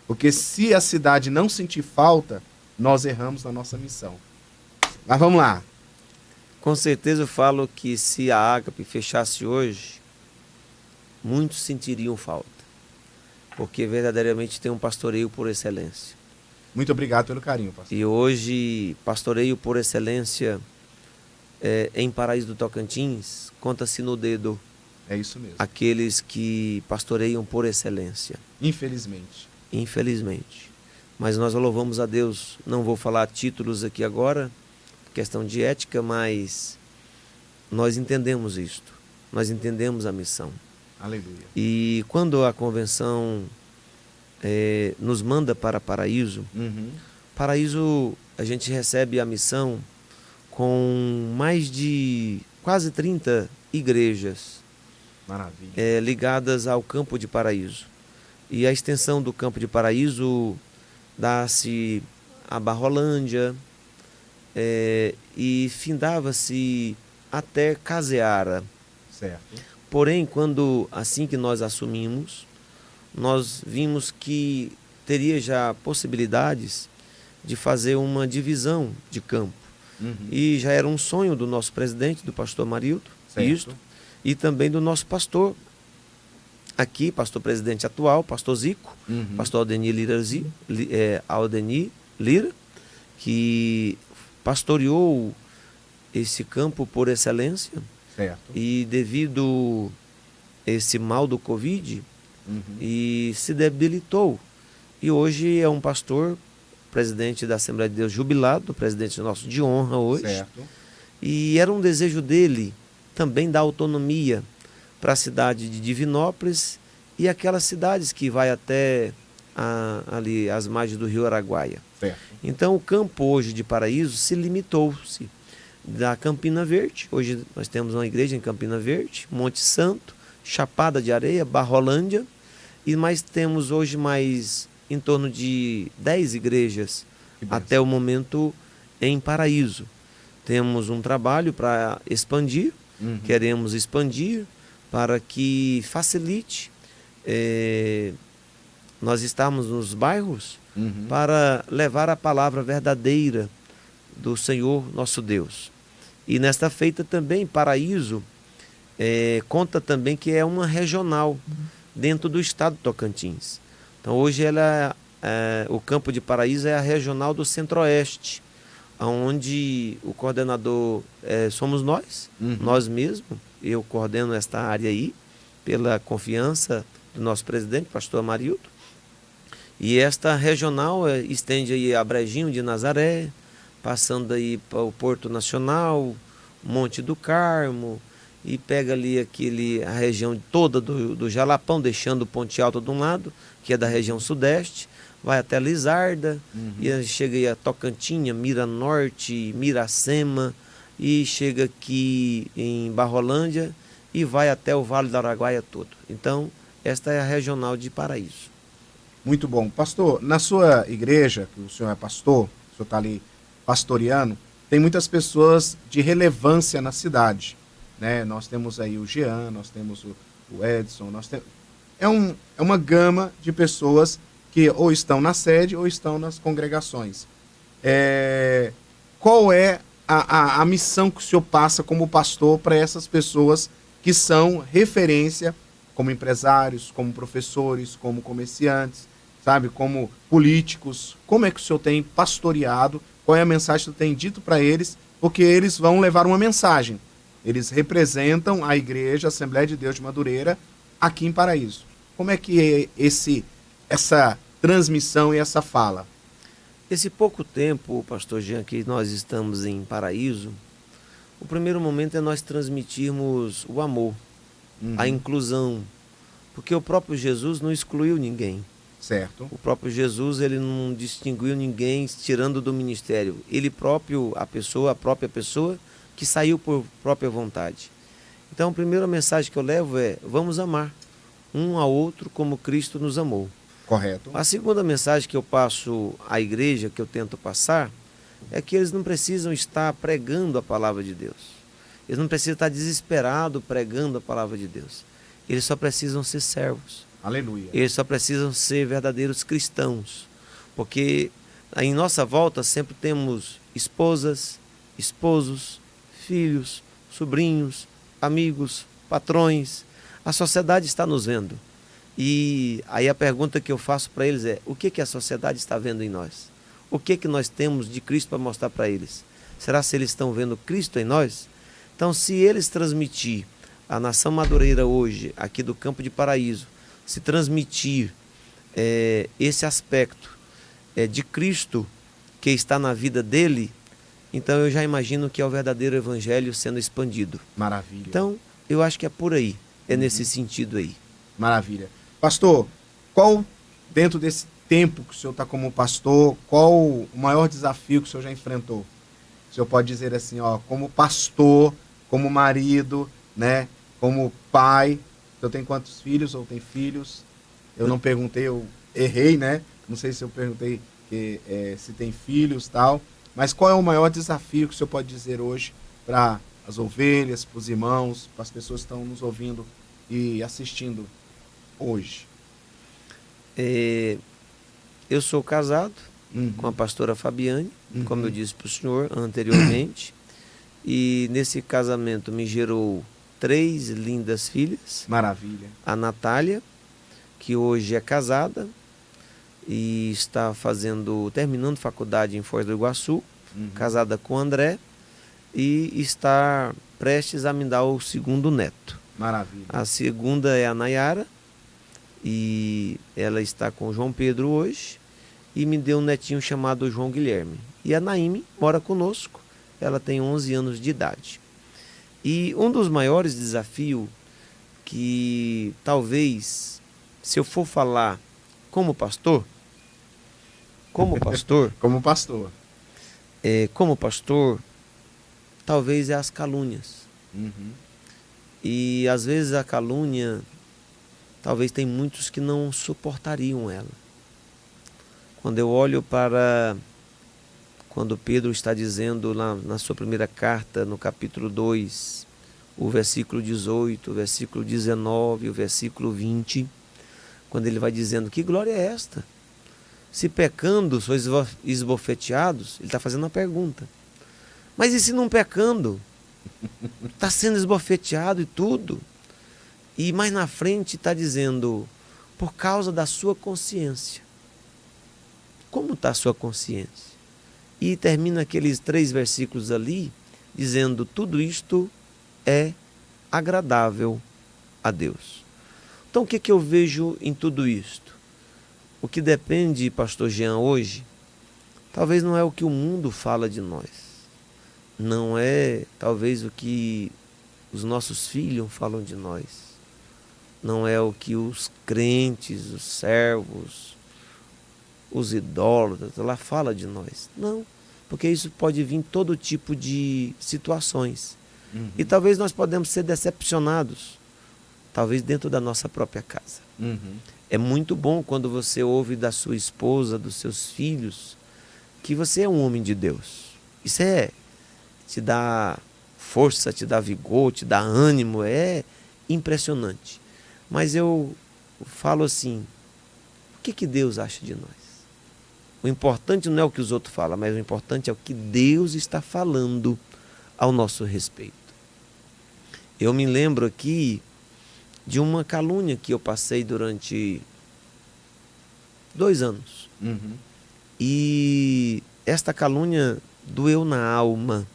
Porque se a cidade não sentir falta, nós erramos na nossa missão. Mas vamos lá. Com certeza eu falo que se a Ágape fechasse hoje, muitos sentiriam falta. Porque verdadeiramente tem um pastoreio por excelência. Muito obrigado pelo carinho, pastor. E hoje, pastoreio por excelência é, em Paraíso do Tocantins, conta-se no dedo. É isso mesmo. Aqueles que pastoreiam por excelência. Infelizmente infelizmente. Mas nós louvamos a Deus. Não vou falar títulos aqui agora, questão de ética, mas nós entendemos isto. Nós entendemos a missão. Aleluia. E quando a convenção é, nos manda para Paraíso, uhum. Paraíso a gente recebe a missão com mais de quase 30 igrejas é, ligadas ao campo de Paraíso. E a extensão do Campo de Paraíso dá-se a Barrolândia é, e findava-se até Caseara. Certo. Porém, quando assim que nós assumimos, nós vimos que teria já possibilidades de fazer uma divisão de campo. Uhum. E já era um sonho do nosso presidente, do pastor Marildo, isto, e também do nosso pastor, aqui, pastor presidente atual, pastor Zico, uhum. pastor Aldenir Lira, é, Aldenir Lira, que pastoreou esse campo por excelência. Certo. E devido esse mal do Covid, uhum. e se debilitou. E hoje é um pastor, presidente da Assembleia de Deus jubilado, presidente nosso de honra hoje. Certo. E era um desejo dele também da autonomia para a cidade de Divinópolis e aquelas cidades que vai até a, ali as margens do rio Araguaia. Certo. Então o campo hoje de Paraíso se limitou-se da Campina Verde. Hoje nós temos uma igreja em Campina Verde, Monte Santo, Chapada de Areia, Barrolândia e mais temos hoje mais em torno de 10 igrejas até o momento em Paraíso. Temos um trabalho para expandir, uhum. queremos expandir, para que facilite é, nós estamos nos bairros uhum. para levar a palavra verdadeira do Senhor nosso Deus. E nesta feita também, Paraíso, é, conta também que é uma regional dentro do estado de Tocantins. Então hoje ela, é, o campo de Paraíso é a regional do Centro-Oeste, onde o coordenador é, somos nós, uhum. nós mesmos, eu coordeno esta área aí, pela confiança do nosso presidente, pastor Amarildo. E esta regional é, estende aí a Brejinho de Nazaré, passando aí para o Porto Nacional, Monte do Carmo, e pega ali aquele, a região toda do, do Jalapão, deixando o Ponte Alto de um lado, que é da região sudeste, vai até Lizarda, uhum. e chega aí a Tocantinha, Mira Norte, Miracema, e chega aqui em Barrolândia e vai até o Vale do Araguaia todo. Então, esta é a regional de Paraíso. Muito bom. Pastor, na sua igreja, que o senhor é pastor, o senhor está ali pastoreando, tem muitas pessoas de relevância na cidade. Né? Nós temos aí o Jean, nós temos o, o Edson, nós temos... É, um, é uma gama de pessoas que ou estão na sede ou estão nas congregações. É... Qual é a, a, a missão que o senhor passa como pastor para essas pessoas que são referência como empresários, como professores, como comerciantes, sabe, como políticos. Como é que o senhor tem pastoreado? Qual é a mensagem que senhor tem dito para eles? Porque eles vão levar uma mensagem. Eles representam a igreja, a Assembleia de Deus de Madureira, aqui em Paraíso. Como é que é esse, essa transmissão e essa fala? Esse pouco tempo, pastor Jean, que nós estamos em Paraíso, o primeiro momento é nós transmitirmos o amor, uhum. a inclusão, porque o próprio Jesus não excluiu ninguém. Certo. O próprio Jesus, ele não distinguiu ninguém tirando do ministério. Ele próprio, a pessoa, a própria pessoa que saiu por própria vontade. Então, a primeira mensagem que eu levo é: vamos amar um ao outro como Cristo nos amou. Correto. A segunda mensagem que eu passo à igreja, que eu tento passar, é que eles não precisam estar pregando a palavra de Deus. Eles não precisam estar desesperados pregando a palavra de Deus. Eles só precisam ser servos. Aleluia. Eles só precisam ser verdadeiros cristãos. Porque em nossa volta sempre temos esposas, esposos, filhos, sobrinhos, amigos, patrões. A sociedade está nos vendo. E aí a pergunta que eu faço para eles é: o que, que a sociedade está vendo em nós? O que, que nós temos de Cristo para mostrar para eles? Será se eles estão vendo Cristo em nós? Então, se eles transmitir a nação madureira hoje, aqui do Campo de Paraíso, se transmitir é, esse aspecto é, de Cristo que está na vida dele, então eu já imagino que é o verdadeiro evangelho sendo expandido. Maravilha. Então, eu acho que é por aí, é uhum. nesse sentido aí. Maravilha. Pastor, qual, dentro desse tempo que o senhor está como pastor, qual o maior desafio que o senhor já enfrentou? O senhor pode dizer assim, ó, como pastor, como marido, né, como pai, o senhor tem quantos filhos ou tem filhos? Eu não perguntei, eu errei, né? Não sei se eu perguntei que, é, se tem filhos tal. Mas qual é o maior desafio que o senhor pode dizer hoje para as ovelhas, para os irmãos, para as pessoas que estão nos ouvindo e assistindo hoje? É, eu sou casado uhum. com a pastora Fabiane, uhum. como eu disse para o senhor anteriormente. e nesse casamento me gerou três lindas filhas. Maravilha. A Natália, que hoje é casada e está fazendo, terminando faculdade em Foz do Iguaçu, uhum. casada com o André e está prestes a me dar o segundo neto. Maravilha. A segunda é a Nayara, e ela está com o João Pedro hoje, e me deu um netinho chamado João Guilherme. E a Naime mora conosco, ela tem 11 anos de idade. E um dos maiores desafios que talvez, se eu for falar como pastor, como pastor, como pastor, é, como pastor, talvez é as calúnias. Uhum. E às vezes a calúnia, talvez tem muitos que não suportariam ela. Quando eu olho para quando Pedro está dizendo lá na sua primeira carta, no capítulo 2, o versículo 18, o versículo 19, o versículo 20, quando ele vai dizendo: Que glória é esta? Se pecando sois esbofeteados, ele está fazendo uma pergunta. Mas e se não pecando? Está sendo esbofeteado e tudo. E mais na frente está dizendo, por causa da sua consciência. Como está a sua consciência? E termina aqueles três versículos ali, dizendo: tudo isto é agradável a Deus. Então, o que, que eu vejo em tudo isto? O que depende, Pastor Jean, hoje, talvez não é o que o mundo fala de nós não é talvez o que os nossos filhos falam de nós, não é o que os crentes, os servos, os idólatras lá fala de nós. Não, porque isso pode vir todo tipo de situações. Uhum. E talvez nós podemos ser decepcionados, talvez dentro da nossa própria casa. Uhum. É muito bom quando você ouve da sua esposa, dos seus filhos, que você é um homem de Deus. Isso é te dá força, te dá vigor, te dá ânimo, é impressionante. Mas eu falo assim: o que, que Deus acha de nós? O importante não é o que os outros falam, mas o importante é o que Deus está falando ao nosso respeito. Eu me lembro aqui de uma calúnia que eu passei durante dois anos. Uhum. E esta calúnia doeu na alma.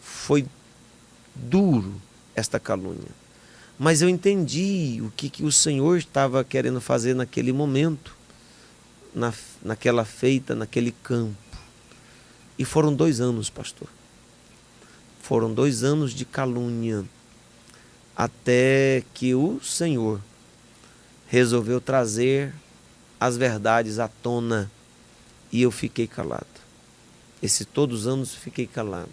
Foi duro esta calúnia. Mas eu entendi o que, que o Senhor estava querendo fazer naquele momento, na, naquela feita, naquele campo. E foram dois anos, pastor. Foram dois anos de calúnia, até que o Senhor resolveu trazer as verdades à tona e eu fiquei calado. Esses todos os anos fiquei calado.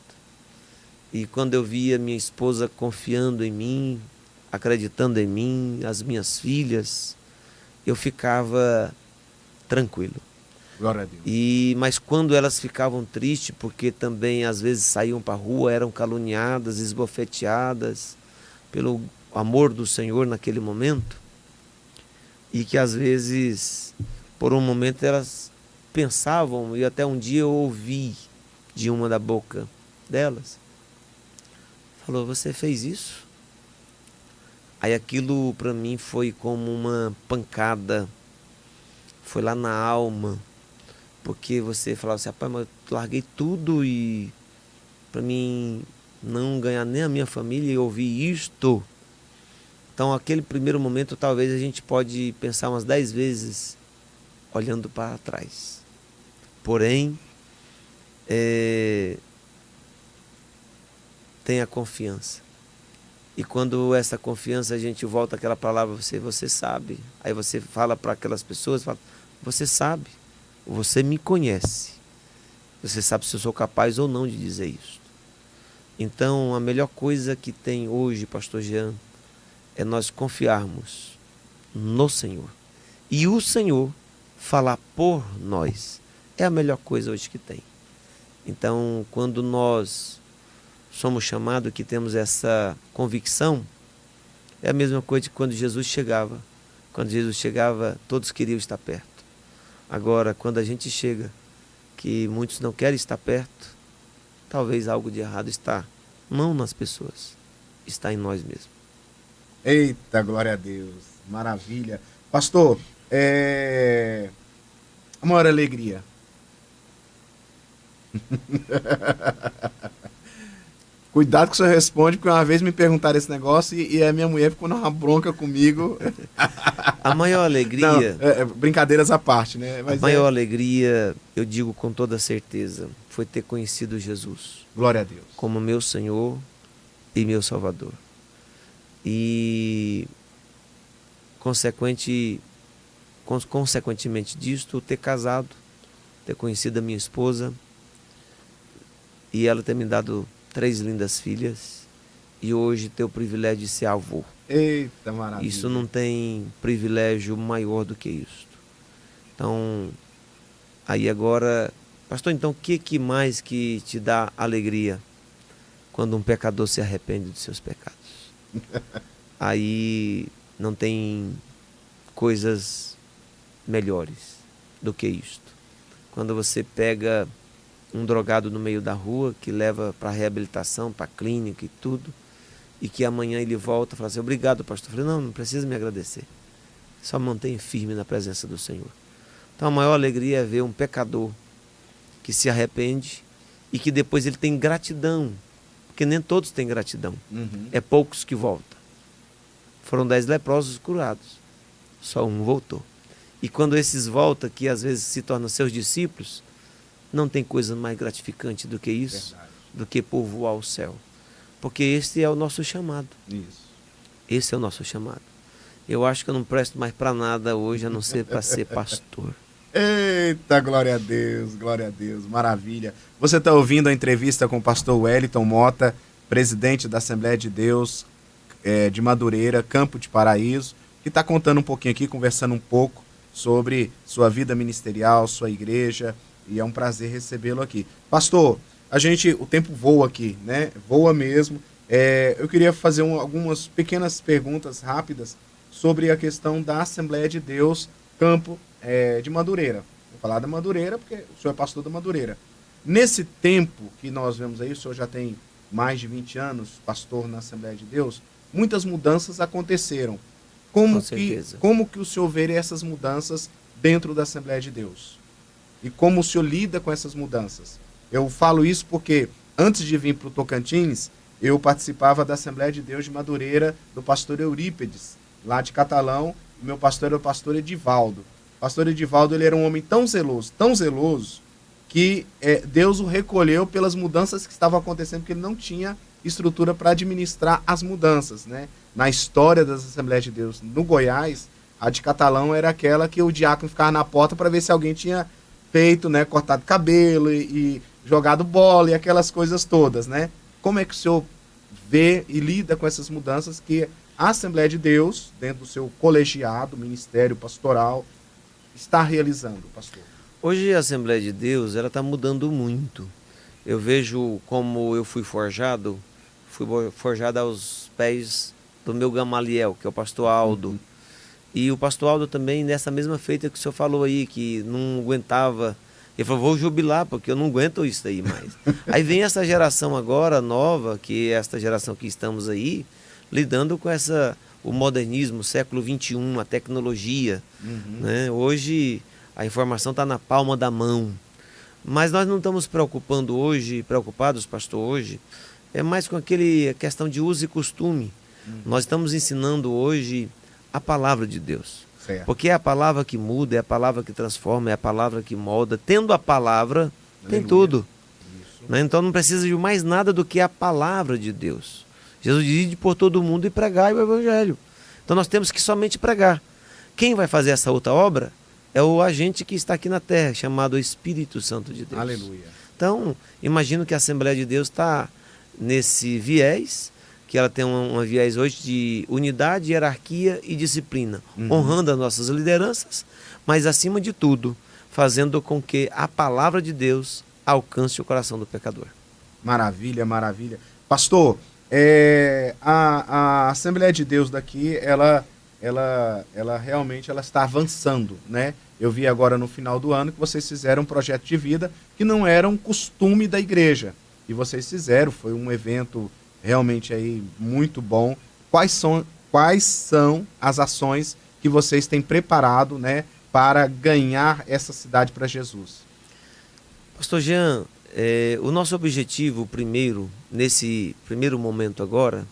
E quando eu via minha esposa confiando em mim, acreditando em mim, as minhas filhas, eu ficava tranquilo. Glória a Deus. E mas quando elas ficavam tristes, porque também às vezes saíam para a rua, eram caluniadas, esbofeteadas pelo amor do Senhor naquele momento, e que às vezes por um momento elas pensavam, e até um dia eu ouvi de uma da boca delas, falou: "Você fez isso?" Aí aquilo para mim foi como uma pancada, foi lá na alma, porque você falava assim, rapaz, mas eu larguei tudo e para mim não ganhar nem a minha família e ouvir isto. Então aquele primeiro momento talvez a gente pode pensar umas dez vezes olhando para trás. Porém, é, tenha confiança. E quando essa confiança a gente volta aquela palavra, você, você sabe. Aí você fala para aquelas pessoas, fala, você sabe, você me conhece. Você sabe se eu sou capaz ou não de dizer isso. Então, a melhor coisa que tem hoje, pastor Jean, é nós confiarmos no Senhor. E o Senhor falar por nós. É a melhor coisa hoje que tem. Então, quando nós somos chamados, que temos essa convicção, é a mesma coisa que quando Jesus chegava. Quando Jesus chegava, todos queriam estar perto. Agora, quando a gente chega, que muitos não querem estar perto, talvez algo de errado está não nas pessoas, está em nós mesmos. Eita, glória a Deus. Maravilha. Pastor, é... a maior alegria. Cuidado que o senhor responde, porque uma vez me perguntaram esse negócio e, e a minha mulher ficou numa bronca comigo. A maior alegria. Não, é, é, brincadeiras à parte, né? Mas a maior é... alegria, eu digo com toda certeza, foi ter conhecido Jesus. Glória a Deus. Como meu Senhor e meu Salvador. E consequente, consequentemente disto, ter casado, ter conhecido a minha esposa e ela ter me dado três lindas filhas e hoje ter o privilégio de ser avô. Eita, maravilha. Isso não tem privilégio maior do que isso. Então, aí agora, pastor, então o que, que mais que te dá alegria quando um pecador se arrepende dos seus pecados? aí não tem coisas melhores do que isto. Quando você pega um drogado no meio da rua que leva para reabilitação, para clínica e tudo, e que amanhã ele volta e fala assim: Obrigado, pastor. Eu falei: Não, não precisa me agradecer. Só mantenha firme na presença do Senhor. Então a maior alegria é ver um pecador que se arrepende e que depois ele tem gratidão, porque nem todos têm gratidão. Uhum. É poucos que voltam. Foram dez leprosos curados, só um voltou. E quando esses voltam, que às vezes se tornam seus discípulos, não tem coisa mais gratificante do que isso, Verdade. do que povoar o céu. Porque esse é o nosso chamado. Isso. Esse é o nosso chamado. Eu acho que eu não presto mais para nada hoje a não ser para ser pastor. Eita, glória a Deus, glória a Deus, maravilha. Você está ouvindo a entrevista com o pastor Wellington Mota, presidente da Assembleia de Deus é, de Madureira, Campo de Paraíso, que está contando um pouquinho aqui, conversando um pouco sobre sua vida ministerial, sua igreja, e é um prazer recebê-lo aqui. Pastor, a gente, o tempo voa aqui, né? Voa mesmo. É, eu queria fazer um, algumas pequenas perguntas rápidas sobre a questão da Assembleia de Deus Campo é, de Madureira. Vou falar da Madureira, porque o senhor é pastor da Madureira. Nesse tempo que nós vemos aí, o senhor já tem mais de 20 anos, pastor na Assembleia de Deus, muitas mudanças aconteceram. Como, Com que, como que o senhor vê essas mudanças dentro da Assembleia de Deus? E como o senhor lida com essas mudanças? Eu falo isso porque antes de vir para o Tocantins, eu participava da Assembleia de Deus de Madureira do pastor Eurípedes, lá de Catalão. Meu pastor era o pastor Edivaldo. O pastor Edivaldo ele era um homem tão zeloso, tão zeloso, que eh, Deus o recolheu pelas mudanças que estavam acontecendo, porque ele não tinha estrutura para administrar as mudanças. Né? Na história das Assembleias de Deus no Goiás, a de Catalão era aquela que o diácono ficava na porta para ver se alguém tinha feito, né, cortado cabelo e, e jogado bola e aquelas coisas todas, né? Como é que o senhor vê e lida com essas mudanças que a Assembleia de Deus, dentro do seu colegiado, ministério pastoral, está realizando, pastor? Hoje a Assembleia de Deus ela está mudando muito. Eu vejo como eu fui forjado, fui forjado aos pés do meu Gamaliel, que é o pastor Aldo. E o pastor Aldo também, nessa mesma feita que o senhor falou aí, que não aguentava. Ele falou, vou jubilar, porque eu não aguento isso aí mais. aí vem essa geração agora, nova, que é esta geração que estamos aí, lidando com essa o modernismo, o século XXI, a tecnologia. Né? Hoje a informação está na palma da mão. Mas nós não estamos preocupando hoje, preocupados, pastor, hoje, é mais com aquele questão de uso e costume. Nós estamos ensinando hoje a palavra de Deus. Certo. Porque é a palavra que muda, é a palavra que transforma, é a palavra que molda. Tendo a palavra, tem Aleluia. tudo. Isso. né? Então não precisa de mais nada do que a palavra de Deus. Jesus diz de por todo mundo e pregar o evangelho. Então nós temos que somente pregar. Quem vai fazer essa outra obra é o agente que está aqui na terra, chamado Espírito Santo de Deus. Aleluia. Então, imagino que a Assembleia de Deus está nesse viés, que ela tem um, um viés hoje de unidade, hierarquia e disciplina, Uhum. honrando as nossas lideranças, mas acima de tudo, fazendo com que a palavra de Deus alcance o coração do pecador. Maravilha, maravilha. Pastor, é, a, a Assembleia de Deus daqui, ela, ela, ela realmente ela está avançando, né? Eu vi agora no final do ano que vocês fizeram um projeto de vida que não era um costume da igreja. E vocês fizeram, foi um evento realmente aí muito bom. Quais são, quais são as ações que vocês têm preparado, né, para ganhar essa cidade para Jesus? Pastor Jean, eh, o nosso objetivo primeiro, nesse primeiro momento agora,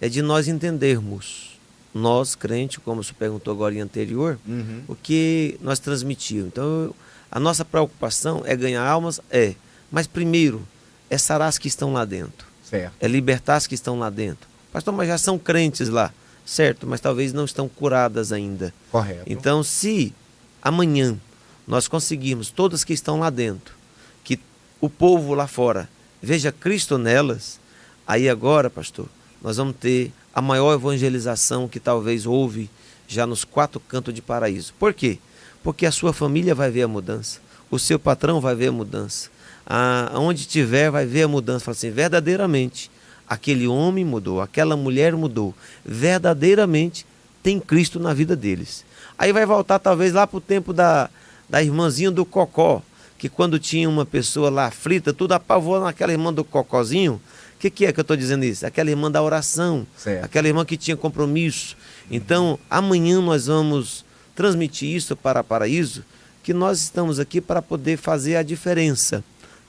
é de nós entendermos, nós crentes, como você perguntou agora em anterior, Uhum. o que nós transmitimos. Então, a nossa preocupação é ganhar almas? É. Mas primeiro, é sarar as que estão lá dentro. Certo. É libertar as que estão lá dentro. Pastor, mas já são crentes lá. Certo, mas talvez não estão curadas ainda. Correto. Então, se amanhã nós conseguirmos todas que estão lá dentro, que o povo lá fora veja Cristo nelas, aí agora, pastor, nós vamos ter a maior evangelização que talvez houve já nos quatro cantos de paraíso. Por quê? Porque a sua família vai ver a mudança, o seu patrão vai ver a mudança, a, onde tiver vai ver a mudança. Fala assim, verdadeiramente, aquele homem mudou, aquela mulher mudou, verdadeiramente tem Cristo na vida deles. Aí vai voltar talvez lá para o tempo da, da irmãzinha do Cocó, que quando tinha uma pessoa lá aflita, tudo apavorou naquela irmã do Cocózinho. O que, que é que eu estou dizendo isso? Aquela irmã da oração, Certo. aquela irmã que tinha compromisso. Então, amanhã nós vamos transmitir isso para Paraíso, que nós estamos aqui para poder fazer a diferença,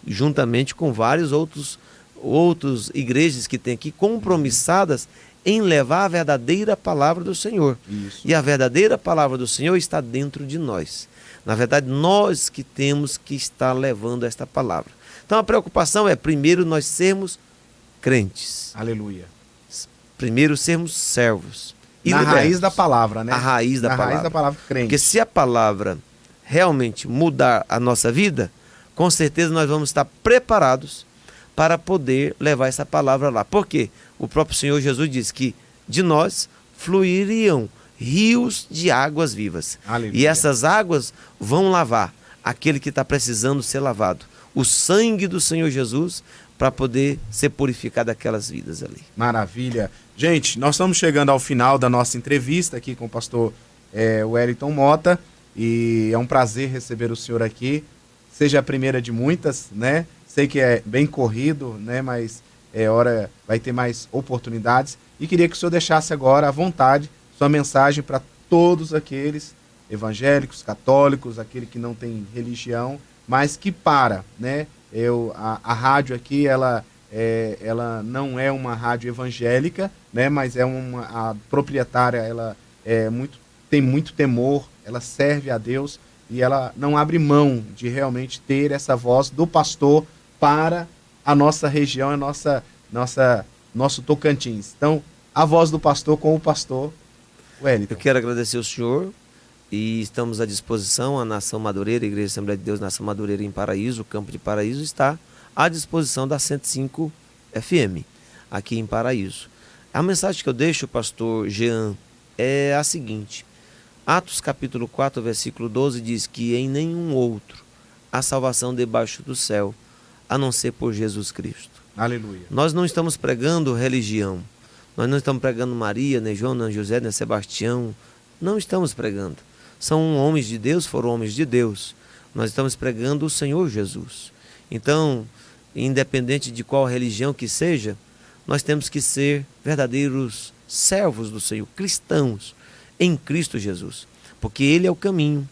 juntamente com vários outros outros igrejas que tem aqui compromissadas em levar a verdadeira palavra do Senhor. Isso. E a verdadeira palavra do Senhor está dentro de nós. Na verdade, nós que temos que estar levando esta palavra. Então a preocupação é primeiro nós sermos crentes, Aleluia. primeiro sermos servos. e Na libertos. raiz da palavra, né? A raiz da Na palavra. raiz da palavra crente. Porque se a palavra realmente mudar a nossa vida, com certeza nós vamos estar preparados para poder levar essa palavra lá. Por quê? O próprio Senhor Jesus disse que de nós fluiriam rios de águas vivas. Aleluia. E essas águas vão lavar aquele que está precisando ser lavado. O sangue do Senhor Jesus para poder ser purificado aquelas vidas ali. Maravilha. Gente, nós estamos chegando ao final da nossa entrevista aqui com o pastor é, Wellington Mota. E é um prazer receber o senhor aqui. Seja a primeira de muitas, né? Sei que é bem corrido, né? Mas é hora, vai ter mais oportunidades. E queria que o senhor deixasse agora à vontade sua mensagem para todos aqueles evangélicos, católicos, aquele que não tem religião, mas que para, né? Eu, a, a rádio aqui, ela, é, ela não é uma rádio evangélica, né? Mas é uma a proprietária, ela é muito tem muito temor, ela serve a Deus e ela não abre mão de realmente ter essa voz do pastor para a nossa região, a nossa, nossa, nosso Tocantins. Então, a voz do pastor com o pastor Wellington. Eu quero agradecer ao senhor e estamos à disposição, a Nação Madureira, a Igreja Assembleia de Deus Nação Madureira em Paraíso, o Campo de Paraíso está à disposição da 105 FM, aqui em Paraíso. A mensagem que eu deixo, pastor Jean, é a seguinte: Atos capítulo 4, versículo 12 diz que em nenhum outro há salvação debaixo do céu, a não ser por Jesus Cristo. Aleluia. Nós não estamos pregando religião. Nós não estamos pregando Maria, nem João, nem José, nem Sebastião. Não estamos pregando. São homens de Deus, foram homens de Deus. Nós estamos pregando o Senhor Jesus. Então, independente de qual religião que seja, nós temos que ser verdadeiros servos do Senhor, cristãos em Cristo Jesus. Porque Ele é o caminho,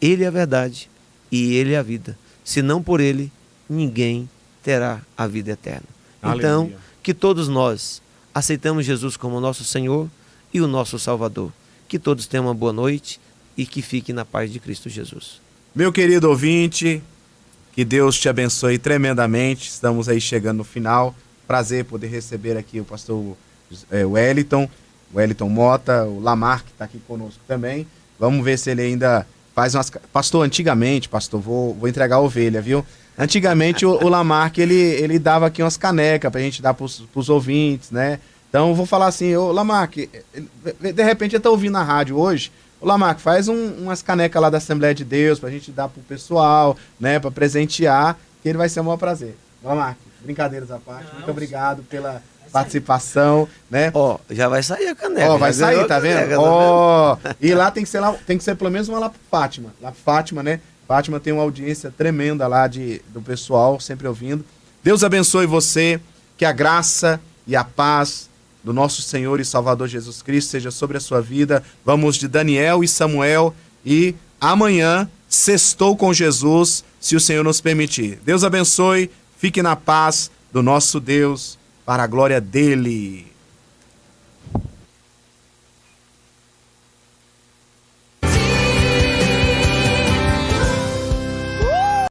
Ele é a verdade e Ele é a vida. Se não por Ele, ninguém terá a vida eterna. Então, que todos nós aceitamos Jesus como nosso Senhor e o nosso Salvador. Que todos tenham uma boa noite e que fiquem na paz de Cristo Jesus. Meu querido ouvinte, que Deus te abençoe tremendamente. Estamos aí chegando no final. Prazer poder receber aqui o pastor é, Wellington o Wellington Mota, o Lamar, que está aqui conosco também. Vamos ver se ele ainda faz umas. Pastor, antigamente, pastor, vou, vou entregar a ovelha, viu? Antigamente o, o Lamarck, ele, ele dava aqui umas canecas pra gente dar pros, pros ouvintes, né? Então eu vou falar assim, ô Lamarck, de repente ele tá ouvindo na rádio hoje. Ô Lamarck, faz um, umas canecas lá da Assembleia de Deus pra gente dar pro pessoal, né? Pra presentear, que ele vai ser um maior prazer. Lamarck, brincadeiras à parte, Não, muito obrigado pela participação, né? Ó, já vai sair a caneca. Ó, vai sair, tá vendo? Tá Ó, e lá tem que ser lá, tem que ser pelo menos uma lá pro Fátima. Lá pro Fátima, né? Fátima tem uma audiência tremenda lá de, do pessoal, sempre ouvindo. Deus abençoe você, que a graça e a paz do nosso Senhor e Salvador Jesus Cristo seja sobre a sua vida. Vamos de Daniel e Samuel e amanhã sextou com Jesus, se o Senhor nos permitir. Deus abençoe, fique na paz do nosso Deus para a glória dele.